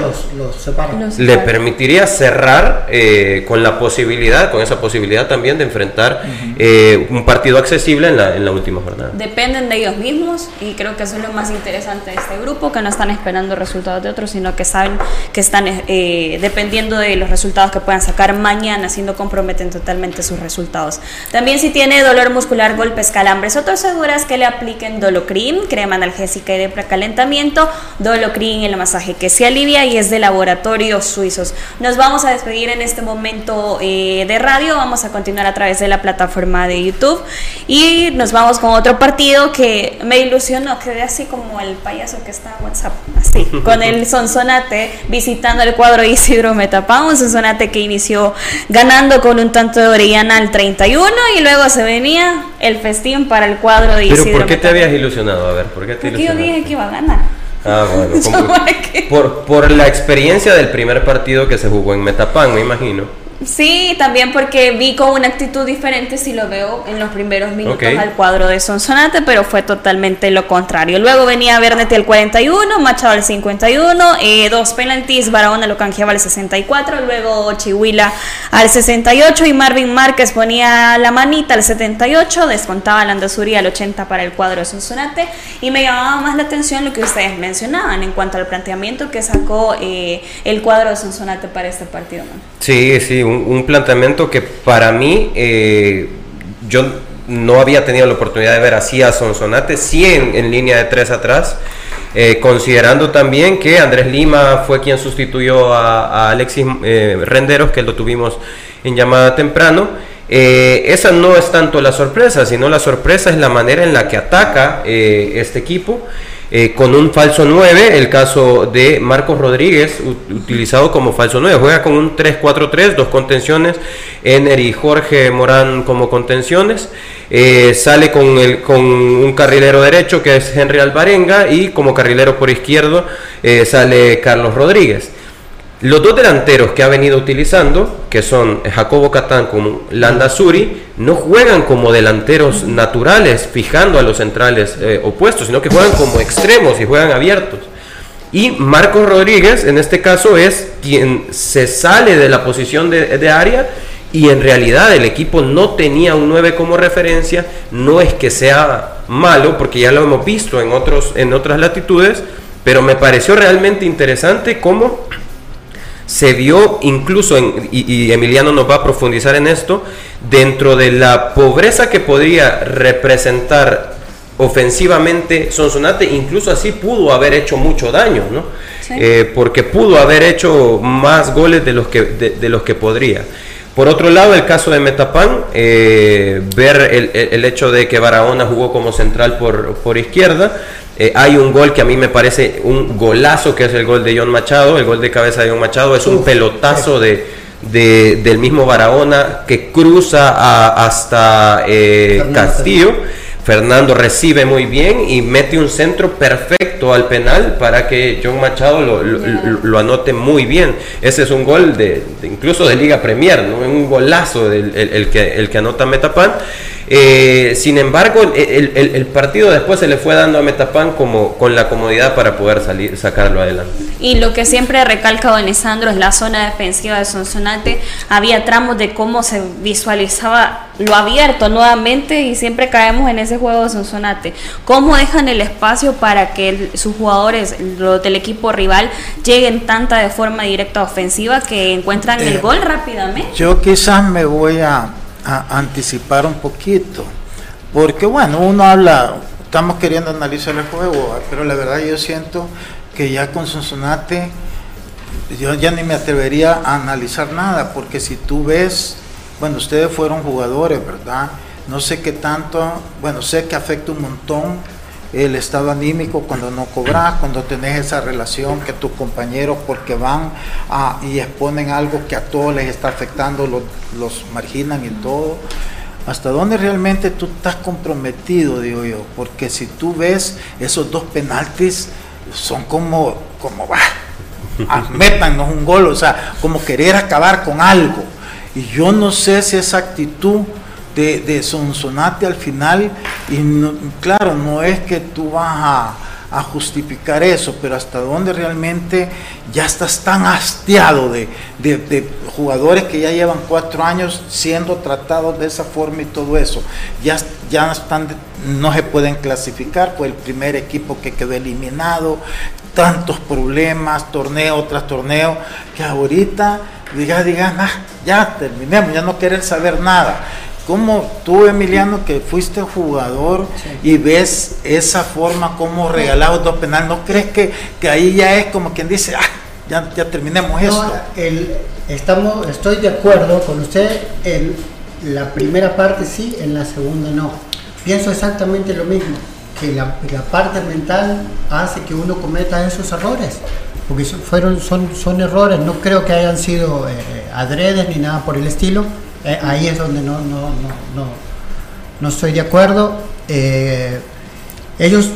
le permitiría cerrar eh, con la posibilidad, con esa posibilidad también de enfrentar eh, un partido accesible en la, en la última jornada. Dependen de ellos mismos y creo que eso es lo más interesante de este grupo, que no están esperando resultados de otros, sino que saben que están eh, dependiendo de los resultados que puedan sacar mañana, si no comprometen totalmente sus resultados. También si tiene dolor muscular, golpes, calambres otras seguras que le apliquen Dolocrin, crema analgésica y de precalentamiento, Dolocrin, el masaje que se alivia y es de laboratorios suizos. Nos vamos a despedir en este momento eh, de radio, vamos a continuar a través de la plataforma de YouTube. Y nos vamos con otro partido que me ilusionó, quedé así como el payaso que está en WhatsApp, así, con el Sonsonate visitando el cuadro Isidro Metapán, un Sonsonate que inició ganando con un tanto de Orellana al 31 y luego se venía el festín para el cuadro de Isidro. ¿Pero por qué te habías ilusionado? A ver, ¿por qué te Porque yo dije que iba a ganar. Ah, bueno. por, por la experiencia del primer partido que se jugó en Metapan, me imagino. Sí, también porque vi con una actitud diferente si lo veo en los primeros minutos al cuadro de Sonsonate, pero fue totalmente lo contrario. Luego venía Bernetti al 41, Machado al 51, eh, dos penaltis, Barahona lo canjeaba al 64, luego Chihuila al 68 y Marvin Márquez ponía la manita al 78, descontaba Landazuri al 80 para el cuadro de Sonsonate y me llamaba más la atención lo que ustedes mencionaban en cuanto al planteamiento que sacó eh, el cuadro de Sonsonate para este partido. Sí, sí, un, planteamiento que para mí, eh, yo no había tenido la oportunidad de ver así a Sonsonate, sí en, línea de tres atrás, eh, considerando también que Andrés Lima fue quien sustituyó a, Alexis eh, Renderos, que lo tuvimos en llamada temprano. Esa no es tanto la sorpresa, sino la sorpresa es la manera en la que ataca este equipo. Con un falso 9, el caso de Marcos Rodríguez, utilizado como falso 9. Juega con un 3-4-3, dos contenciones, Ener y Jorge Morán como contenciones. Eh, sale con, el, con un carrilero derecho que es Henry Alvarenga y como carrilero por izquierdo eh, sale Carlos Rodríguez. Los dos delanteros que ha venido utilizando, que son Jacobo Catán como Landa Suri, no juegan como delanteros naturales, fijando a los centrales eh, opuestos, sino que juegan como extremos y juegan abiertos. Y Marcos Rodríguez, en este caso, es quien se sale de la posición de, área y en realidad el equipo no tenía un 9 como referencia, no es que sea malo, porque ya lo hemos visto en, otros, en otras latitudes, pero me pareció realmente interesante cómo se vio incluso, y, Emiliano nos va a profundizar en esto, dentro de la pobreza que podría representar ofensivamente Sonsonate, incluso así pudo haber hecho mucho daño, ¿no? Eh, porque pudo haber hecho más goles de los que, de los que podría. Por otro lado, el caso de Metapan, eh, ver el, hecho de que Barahona jugó como central por, por izquierda. Eh, hay un gol que a mí me parece un golazo, que es el gol de John Machado, el gol de cabeza de John Machado, es un pelotazo de, del mismo Barahona que cruza hasta eh, Castillo. Fernando recibe muy bien y mete un centro perfecto al penal para que John Machado lo, anote muy bien. Ese es un gol de, incluso de Liga Premier, ¿no? un golazo el, que, el que anota Metapan. Eh, sin embargo, el, partido después se le fue dando a Metapan como con la comodidad para poder salir, sacarlo adelante. Y lo que siempre recalca Don Lisandro es la zona defensiva de Sonsonate. Había tramos de cómo se visualizaba lo abierto nuevamente y siempre caemos en ese juego de Sonsonate. ¿Cómo dejan el espacio para que sus jugadores, los del equipo rival, lleguen tanta de forma directa ofensiva que encuentran el eh, gol rápidamente? Yo quizás me voy a a anticipar un poquito. Porque bueno, uno habla, estamos queriendo analizar el juego, pero la verdad yo siento que ya con Sonsonate yo ya ni me atrevería a analizar nada, porque si tú ves, bueno, ustedes fueron jugadores, ¿verdad? No sé qué tanto, bueno, sé que afecta un montón el estado anímico cuando no cobras, cuando tenés esa relación que tus compañeros porque van y exponen algo que a todos les está afectando, los, los marginan y todo. ¿Hasta dónde realmente tú estás comprometido, digo yo? Porque si tú ves esos dos penaltis, son como, como, va, métanos un gol, o sea, como querer acabar con algo. Y yo no sé si esa actitud de, Sonsonate al final, y claro, no es que tú vas a, justificar eso, pero hasta dónde realmente ya estás tan hastiado de, jugadores que ya llevan cuatro años siendo tratados de esa forma y todo eso, ya, ya están, no se pueden clasificar, fue el primer equipo que quedó eliminado, tantos problemas, torneo tras torneo, que ahorita diga digan, ah, ya terminemos, ya no quieren saber nada. ¿Cómo tú, Emiliano, que fuiste jugador y ves esa forma como regalado dos penales, ¿no crees que, que, ahí ya es como quien dice, ah, ya, ya terminemos esto? estamos, estoy de acuerdo con usted en la primera parte sí, en la segunda no. Pienso exactamente lo mismo, que la, parte mental hace que uno cometa esos errores, porque fueron, son, son errores, no creo que hayan sido eh, adredes ni nada por el estilo eh, ahí es donde no, no, no, no, estoy de acuerdo. Eh, ellos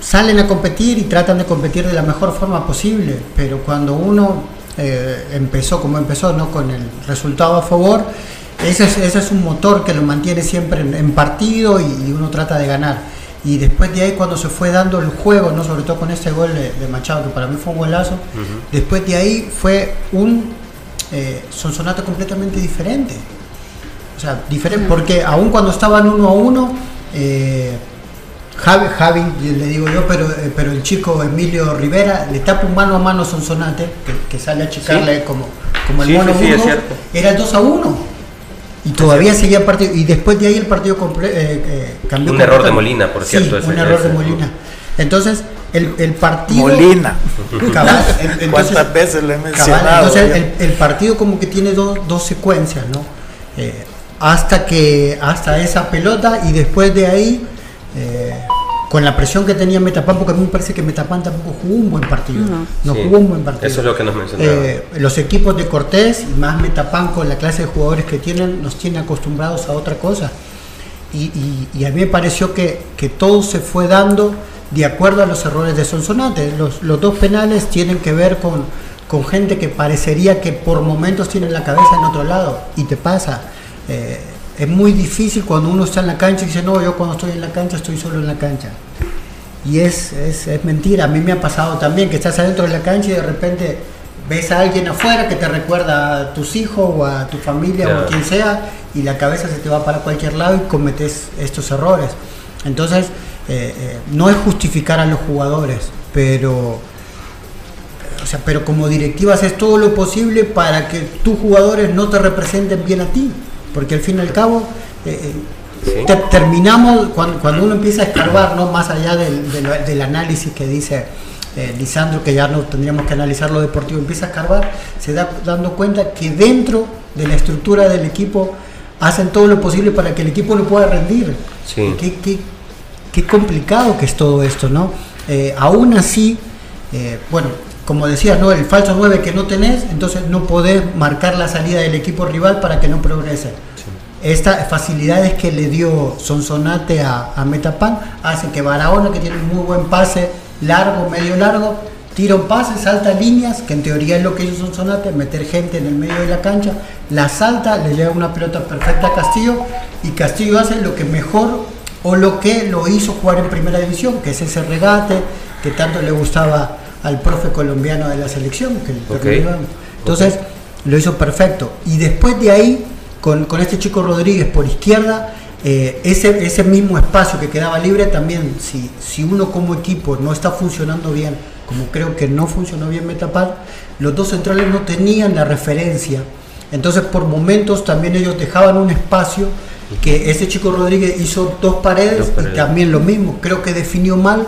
salen a competir y tratan de competir de la mejor forma posible, pero cuando uno eh, empezó como empezó, ¿no? con el resultado a favor, ese es, ese es un motor que lo mantiene siempre en, partido y, uno trata de ganar. Y después de ahí, cuando se fue dando el juego, ¿no? sobre todo con este gol de, Machado, que para mí fue un golazo, después de ahí fue un eh, Sonsonate completamente diferente. O sea, diferente, porque aún cuando estaban uno a uno, eh, Javi, Javi, le digo yo, pero, eh, pero el chico Emilio Rivera le tapa un mano a mano a Sonsonate, que, sale a chicarle como, como el mono era el 2 a 1. Y todavía seguía partido. Y después de ahí el partido eh, cambió. Un error de Molina, por cierto. Sí, un error de Molina. Entonces, el, el partido. Molina. ¿Cuántas veces le he mencionado? entonces, el, partido como que tiene dos, dos secuencias, ¿no? Eh, hasta que hasta esa pelota y después de ahí eh, con la presión que tenía Metapan, porque a mí me parece que Metapan tampoco jugó un buen partido. No, jugó un buen partido. Eso es lo que nos mencionaba. Eh, los equipos de Cortés y más Metapan con la clase de jugadores que tienen, nos tienen acostumbrados a otra cosa. Y, a mí me pareció que, que, todo se fue dando de acuerdo a los errores de Sonsonate. Los, los dos penales tienen que ver con, con gente que parecería que por momentos tiene la cabeza en otro lado y te pasa. Eh, es muy difícil cuando uno está en la cancha y dice, no, yo cuando estoy en la cancha estoy solo en la cancha. Y es, es, es, mentira, a mí me ha pasado también que estás adentro de la cancha y de repente ves a alguien afuera que te recuerda a tus hijos o a tu familia o a quien sea y la cabeza se te va para cualquier lado y cometes estos errores. Entonces, eh, eh, no es justificar a los jugadores, pero, o sea, pero como directiva haces todo lo posible para que tus jugadores no te representen bien a ti porque al fin y al cabo eh, eh, terminamos, cuando, cuando, uno empieza a escarbar, ¿no? más allá del, análisis que dice eh, Lisandro, que ya no tendríamos que analizar lo deportivo, empieza a escarbar, se da dando cuenta que dentro de la estructura del equipo hacen todo lo posible para que el equipo no pueda rendir. Qué, qué, complicado que es todo esto, ¿no? aún así, bueno, como decía, ¿no? el falso 9 que no tenés, entonces no podés marcar la salida del equipo rival para que no progrese. Estas facilidades que le dio Sonsonate a, a Metapan hacen que Barahona, que tiene un muy buen pase largo, medio largo, tira un pase, salta líneas, que en teoría es lo que hizo Sonsonate, meter gente en el medio de la cancha, la salta, le lleva una pelota perfecta a Castillo y Castillo hace lo que mejor o lo que lo hizo jugar en primera división, que es ese regate que tanto le gustaba al profe colombiano de la selección, que Entonces, lo hizo perfecto. Y después de ahí, con, este chico Rodríguez por izquierda, eh, ese, ese mismo espacio que quedaba libre también, si, si uno como equipo no está funcionando bien, como creo que no funcionó bien Metapal, los dos centrales no tenían la referencia. Entonces, por momentos también ellos dejaban un espacio que ese chico Rodríguez hizo dos paredes, y también lo mismo, creo que definió mal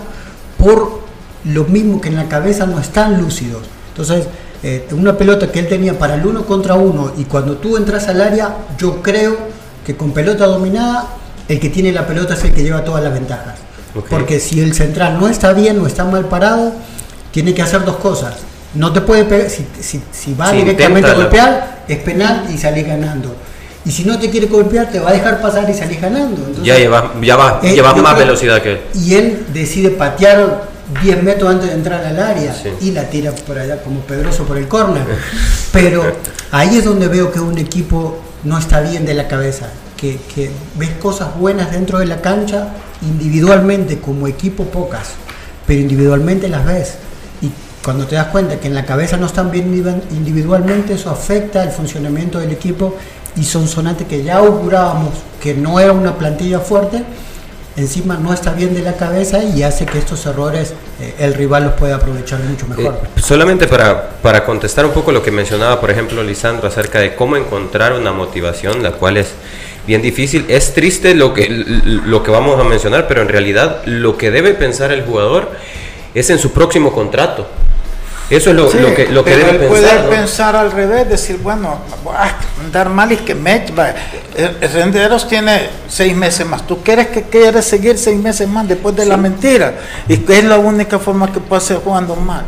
por lo mismo que en la cabeza no están lúcidos. Entonces, eh, una pelota que él tenía para el uno contra uno y cuando tú entras al área, yo creo que con pelota dominada, el que tiene la pelota es el que lleva todas las ventajas. Porque si el central no está bien o está mal parado, tiene que hacer dos cosas. No te puede pegar, si, si, va directamente a golpear, es penal y salís ganando. Y si no te quiere golpear, te va a dejar pasar y salís ganando. ya llevas ya va, eh, más velocidad que él. Y él decide patear 10 metros antes de entrar al área y la tira por allá como Pedroso por el córner. Pero ahí es donde veo que un equipo no está bien de la cabeza, que, ves cosas buenas dentro de la cancha, individualmente como equipo pocas, pero individualmente las ves. Y cuando te das cuenta que en la cabeza no están bien individualmente, eso afecta el funcionamiento del equipo y son sonantes que ya augurábamos que no era una plantilla fuerte, encima no está bien de la cabeza y hace que estos errores eh, el rival los pueda aprovechar mucho mejor. Eh, solamente para, para contestar un poco lo que mencionaba, por ejemplo, Lisandro, acerca de cómo encontrar una motivación, la cual es bien difícil. Es triste lo que, lo que vamos a mencionar, pero en realidad lo que debe pensar el jugador es en su próximo contrato. Eso es lo, que, lo que debe pensar. Puede pensar al revés, decir, bueno, andar mal y que me. El Renderos tiene seis meses más. ¿Tú quieres que quieres seguir seis meses más después de la mentira? Y que es la única forma que puede ser jugando mal.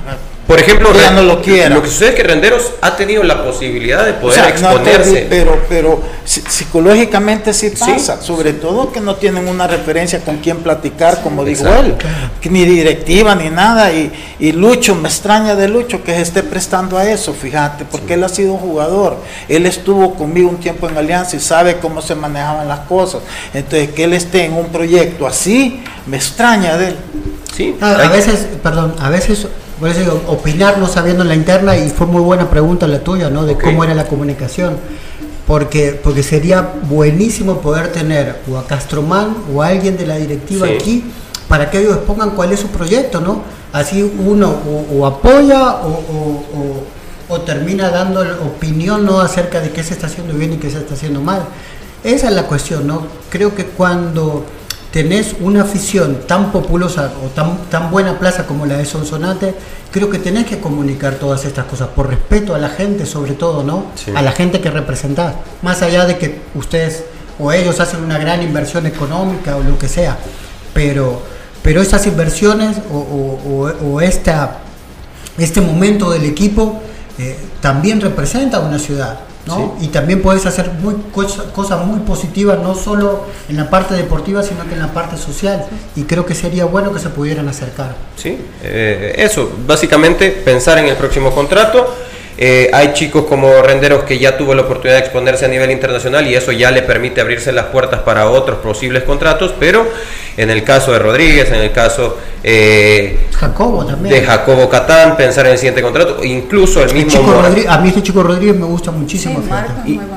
Por ejemplo, lo, que sucede es que Renderos ha tenido la posibilidad de poder exponerse. pero, pero psicológicamente sí pasa, sobre todo que no tienen una referencia con quien platicar, como dijo él, ni directiva ni nada. Y, y, Lucho, me extraña de Lucho que se esté prestando a eso, fíjate, porque él ha sido un jugador. Él estuvo conmigo un tiempo en Alianza y sabe cómo se manejaban las cosas. Entonces, que él esté en un proyecto así, me extraña de él. Sí, a, a veces, perdón, a veces por eso opinar no sabiendo en la interna, y fue muy buena pregunta la tuya, ¿no? De cómo era la comunicación. Porque, porque sería buenísimo poder tener o a Castromán o a alguien de la directiva aquí para que ellos expongan cuál es su proyecto, ¿no? Así uno o, apoya o, o, termina dando opinión ¿no? acerca de qué se está haciendo bien y qué se está haciendo mal. esa es la cuestión, ¿no? Creo que cuando tenés una afición tan populosa o tan, tan buena plaza como la de Sonsonate, creo que tenés que comunicar todas estas cosas, por respeto a la gente sobre todo, ¿no? A la gente que representás, más allá de que ustedes o ellos hacen una gran inversión económica o lo que sea, pero, pero esas inversiones o, esta, este momento del equipo eh, también representa una ciudad. Y también puedes hacer muy cosas muy positivas, no solo en la parte deportiva, sino que en la parte social. Y creo que sería bueno que se pudieran acercar. Sí, eh, eso, básicamente pensar en el próximo contrato eh, hay chicos como Renderos que ya tuvo la oportunidad de exponerse a nivel internacional y eso ya le permite abrirse las puertas para otros posibles contratos, pero en el caso de Rodríguez, en el caso eh, Jacobo también. de Jacobo Catán, pensar en el siguiente contrato, incluso el mismo... a mí este chico Rodríguez me gusta muchísimo.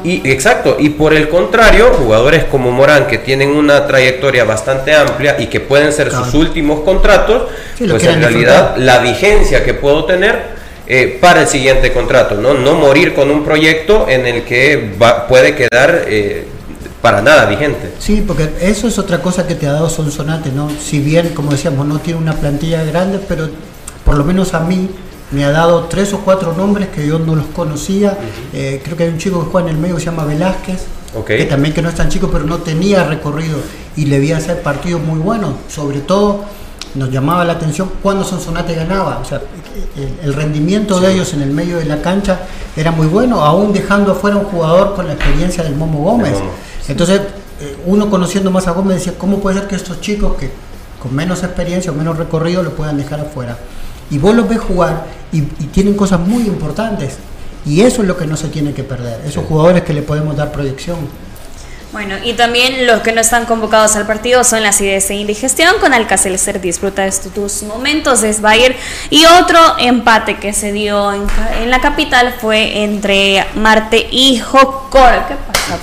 y, exacto, y por el contrario, jugadores como Morán que tienen una trayectoria bastante amplia y que pueden ser sus últimos contratos, pues en realidad la vigencia que puedo tener eh, para el siguiente contrato, ¿no? No morir con un proyecto en el que puede quedar eh, para nada vigente. Sí, porque eso es otra cosa que te ha dado Sonsonate, ¿no? Si bien, como decíamos, no tiene una plantilla grande, pero por lo menos a mí me ha dado tres o cuatro nombres que yo no los conocía. Eh, creo que hay un chico que juega en el medio que se llama Velázquez, que también que no es tan chico, pero no tenía recorrido y le vi hacer partidos muy buenos, sobre todo nos llamaba la atención cuando Sonsonate ganaba. O sea, el, rendimiento de ellos en el medio de la cancha era muy bueno, aún dejando afuera un jugador con la experiencia del Momo Gómez. Entonces, eh, uno conociendo más a Gómez decía, ¿cómo puede ser que estos chicos que con menos experiencia o menos recorrido lo puedan dejar afuera? Y vos los ves jugar y, tienen cosas muy importantes. Y eso es lo que no se tiene que perder, esos jugadores que le podemos dar proyección. Bueno, y también los que no están convocados al partido son la CDC Indigestión, con Alcacelser disfruta de estos momentos, es Bayer. Y otro empate que se dio en, la capital fue entre Marte y Jocor. ¿Qué pasa?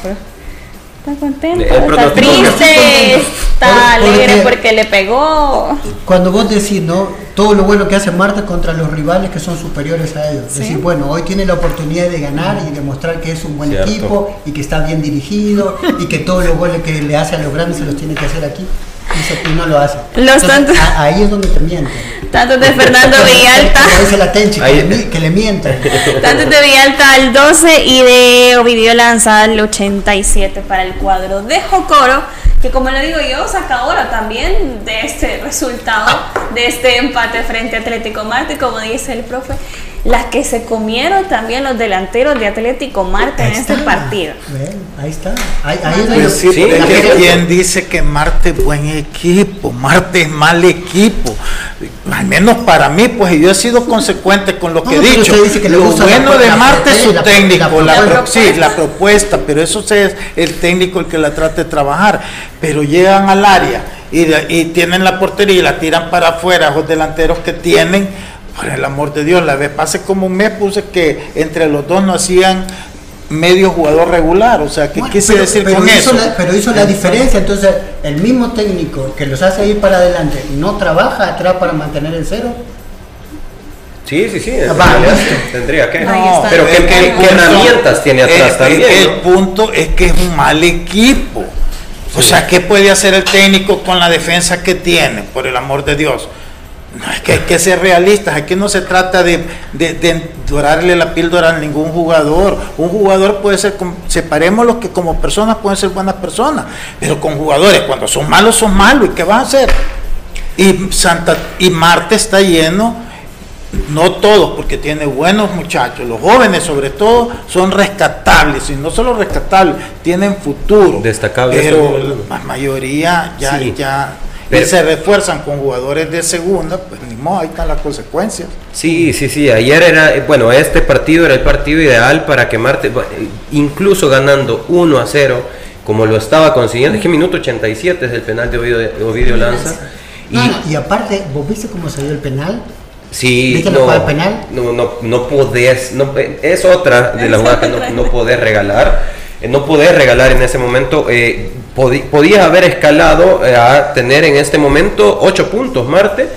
Está contento, está triste, está alegre porque le pegó. Cuando vos decís, ¿no? Todo lo bueno que hace Marta contra los rivales que son superiores a ellos. Decir, bueno, hoy tiene la oportunidad de ganar y demostrar que es un buen equipo y que está bien dirigido y que todos los goles que le hace a los grandes se los tiene que hacer aquí y no lo hace. Los tantos, ahí es donde te mienten. Tantos de Fernando Villalta. dice la tenchi, que, le, mienten. Tantos de Villalta al 12 y de Ovidio Lanza al 87 para el cuadro de Jocoro. Que como lo digo yo, saca oro también de este resultado, de este empate frente a Atlético Marte, como dice el profe las que se comieron también los delanteros de Atlético Marte en este partido. ahí está. Ahí, ahí sí, ¿Quién dice que Marte es buen equipo? Marte es mal equipo. Al menos para mí, pues yo he sido consecuente con lo que he dicho. lo bueno de Marte es su técnico, la, sí, la propuesta, pero eso es el técnico el que la trata de trabajar. Pero llegan al área y, y tienen la portería y la tiran para afuera, los delanteros que tienen por el amor de Dios, la vez pasé como un mes puse que entre los dos no hacían medio jugador regular, o sea, ¿qué quise decir con eso? pero hizo la diferencia, entonces el mismo técnico que los hace ir para adelante no trabaja atrás para mantener el cero. Sí, sí, sí, ah, tendría que. pero ¿qué, herramientas tiene atrás también? El, punto es que es un mal equipo. O sea, ¿qué puede hacer el técnico con la defensa que tiene, por el amor de Dios? Es que hay que ser realistas, aquí no se trata de, de, dorarle la píldora a ningún jugador. Un jugador puede ser, separemos los que como personas pueden ser buenas personas, pero con jugadores cuando son malos son malos, ¿y qué van a hacer? Y, Santa, y Marte está lleno, no todos, porque tiene buenos muchachos, los jóvenes sobre todo son rescatables, y no solo rescatables, tienen futuro. Destacables. Pero la mayoría ya, ya y se refuerzan con jugadores de segunda, pues ni modo, ahí están las consecuencias. Sí, sí, sí, ayer era, bueno, este partido era el partido ideal para que Marte, incluso ganando 1 a 0, como lo estaba consiguiendo, es que minuto 87 es el penal de Ovidio, Lanza. Y, aparte, ¿vos viste cómo salió el penal? Sí, ¿Viste no, el penal? No, no, no podés, no, es otra de las jugadas que no, no podés regalar, eh, no podés regalar en ese momento. Eh, podías haber escalado eh, a tener en este momento 8 puntos Marte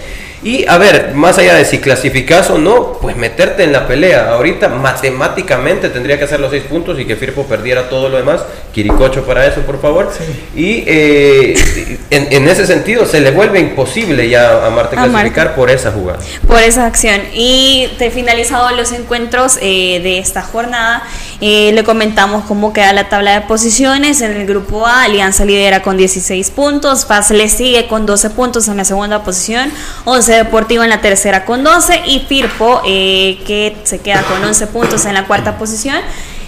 Y a ver, más allá de si clasificas o no, pues meterte en la pelea. Ahorita matemáticamente tendría que hacer los seis puntos y que Firpo perdiera todo lo demás. Quiricocho para eso, por favor. Y eh, en, ese sentido se le vuelve imposible ya a Marte clasificar por esa jugada. Por esa acción. Y te finalizado los encuentros eh, de esta jornada, eh, le comentamos cómo queda la tabla de posiciones. En el grupo A, Alianza lidera con 16 puntos, Paz le sigue con 12 puntos en la segunda posición, 11 Deportivo en la tercera con 12 y Firpo eh, que se queda con 11 puntos en la cuarta posición.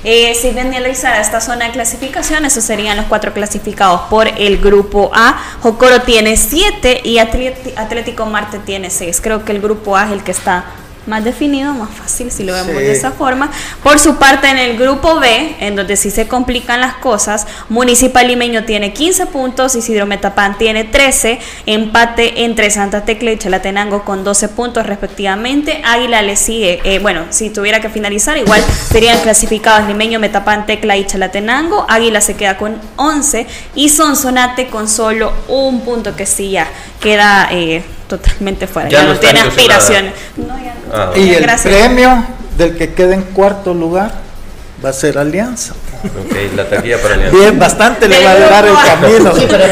Eh, si ven analizar esta zona de clasificación, esos serían los cuatro clasificados por el grupo A. Jocoro tiene 7 y Atlético Marte tiene 6. Creo que el grupo A es el que está más definido, más fácil si lo vemos de esa forma. Por su parte, en el grupo B, en donde sí se complican las cosas, Municipal Limeño tiene 15 puntos, Isidro Metapán tiene 13, empate entre Santa Tecla y Chalatenango con 12 puntos respectivamente. Águila le sigue, eh, bueno, si tuviera que finalizar, igual serían clasificados Limeño, Metapán, Tecla y Chalatenango. Águila se queda con 11 y Sonsonate con solo un punto que sí ya queda eh, totalmente fuera. Ya, no, tiene aspiración. Ah, y el premio del que quede en cuarto lugar va a ser Alianza. Ok, la taquilla para Alianza. Bien, bastante le va a dar el camino. Sí, pero,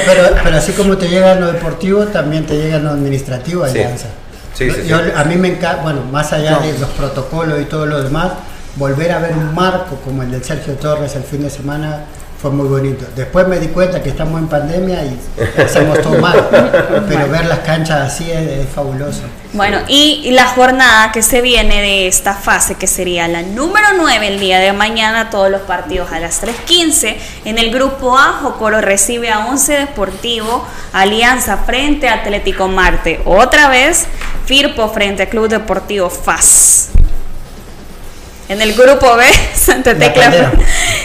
pero, así como te llega lo deportivo, también te llega lo administrativo Alianza. Sí. Sí, a mí me encanta, bueno, más allá de los protocolos y todo lo demás, volver a ver un marco como el de Sergio Torres el fin de semana fue muy bonito. Después me di cuenta que estamos en pandemia y hacemos todo mal, pero ver las canchas así es, fabuloso. Bueno, y la jornada que se viene de esta fase, que sería la número 9 el día de mañana, todos los partidos a las 3.15. En el grupo A, Jocoro recibe a 11 Deportivo, Alianza frente a Atlético Marte. Otra vez, Firpo frente a Club Deportivo FAS. En el grupo B, Santa Tecla.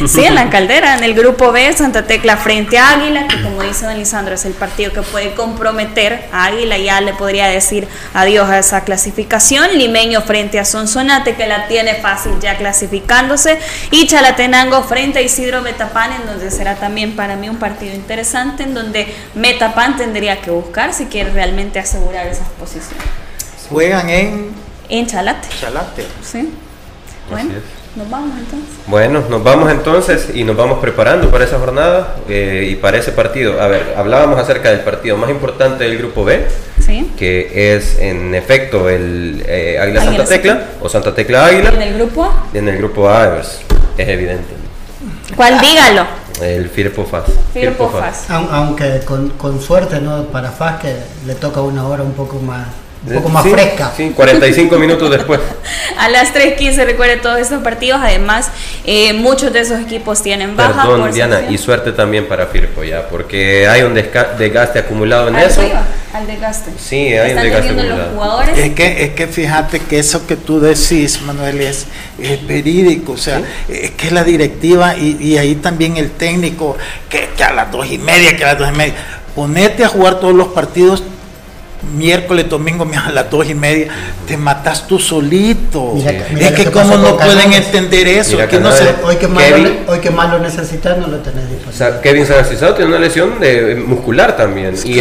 Sí, en la caldera. En el grupo B, Santa Tecla frente a Águila, que como dice don Lisandro, es el partido que puede comprometer a Águila. Ya le podría decir adiós a esa clasificación. Limeño frente a Sonsonate, que la tiene fácil ya clasificándose. Y Chalatenango frente a Isidro Metapán, en donde será también para mí un partido interesante, en donde Metapán tendría que buscar si quiere realmente asegurar esas posiciones. Juegan en. En Chalate. Chalate. Sí. Bueno, nos vamos entonces. Bueno, nos vamos entonces y nos vamos preparando para esa jornada eh, y para ese partido. A ver, hablábamos acerca del partido más importante del grupo B, que es en efecto el eh, Águila Santa Tecla o Santa Tecla Águila. ¿En el grupo A? En el grupo A, pues, es evidente. ¿Cuál? Dígalo. El Firpo FAS. Firpo FAS. Aunque con, con suerte, ¿no? Para FAS que le toca una hora un poco más un poco más fresca. Sí, 45 minutos después. a las 3.15 recuerde todos estos partidos. Además, eh, muchos de esos equipos tienen baja. Perdón, Diana, y suerte también para Firpo ya, porque hay un desgaste acumulado en eso. al desgaste. Sí, hay un desgaste acumulado. Los jugadores? Es que, es que fíjate que eso que tú decís, Manuel, es, verídico. O sea, es que la directiva y, y, ahí también el técnico, que, que a las dos y media, que a las dos y media. Ponete a jugar todos los partidos miércoles, domingo, a las dos y media, te matas tú solito. es que, como no pueden entender eso. que no hoy, que más lo, hoy que más lo necesitas, no lo tenés disponible. O sea, Kevin San tiene una lesión de, muscular también. Y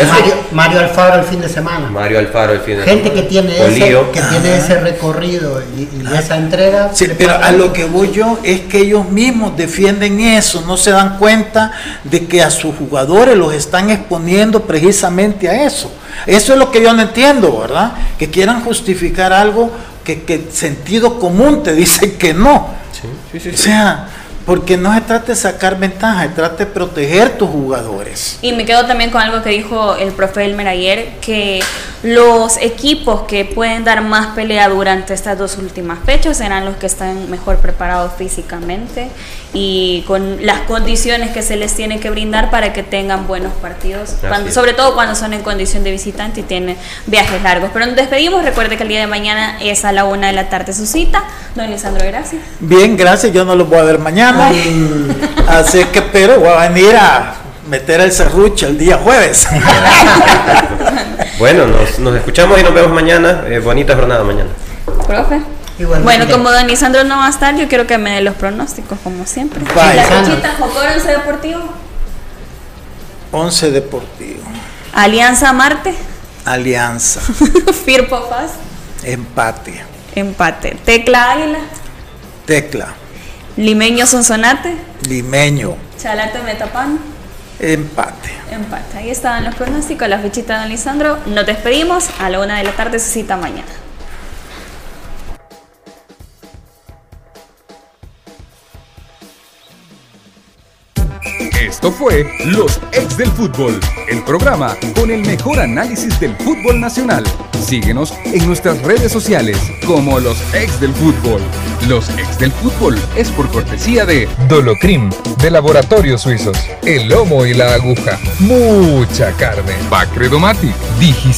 Mario, Alfaro el fin de semana. Mario Alfaro el fin de semana. Gente que tiene, ese, que tiene ese recorrido y, esa entrega. Sí, pero a lo que voy yo es que ellos mismos defienden eso, no se dan cuenta de que a sus jugadores los están exponiendo precisamente a eso. Eso es lo que yo no entiendo, ¿verdad? Que quieran justificar algo que, que sentido común te dice que no. Sí, sí, sí, o sea, porque no se trata de sacar ventaja, se trata de proteger tus jugadores. Y me quedo también con algo que dijo el profe Elmer ayer, que los equipos que pueden dar más pelea durante estas dos últimas fechas serán los que están mejor preparados físicamente y con las condiciones que se les tiene que brindar para que tengan buenos partidos, sobre todo cuando son en condición de visitante y tienen viajes largos. Pero nos despedimos, recuerde que el día de mañana es a la una de la tarde su cita. Don Lisandro, gracias. Bien, gracias, yo no lo voy a ver mañana, así que pero voy a venir a meter el serrucho el día jueves. bueno, nos, escuchamos y nos vemos mañana. Eh, bonita jornada mañana. Profe. Bueno, como Don Lisandro no va a estar, yo quiero que me dé los pronósticos, como siempre. La fechita, Jocor 11 Deportivo. 11 Deportivo. Alianza Marte. Alianza. Firpo Paz. Empate. Empate. Tecla Águila. Tecla. Limeño Sonsonate. Limeño. Chalate Metapan. Empate. Empate. Ahí estaban los pronósticos, la fichita de Don Lisandro. Nos despedimos. A la una de la tarde se cita mañana. Esto fue Los Ex del Fútbol, el programa con el mejor análisis del fútbol nacional. Síguenos en nuestras redes sociales como Los Ex del Fútbol. Los Ex del Fútbol es por cortesía de Dolocrim, de Laboratorios Suizos, El Lomo y la Aguja, mucha carne, Bacredomatic, Digis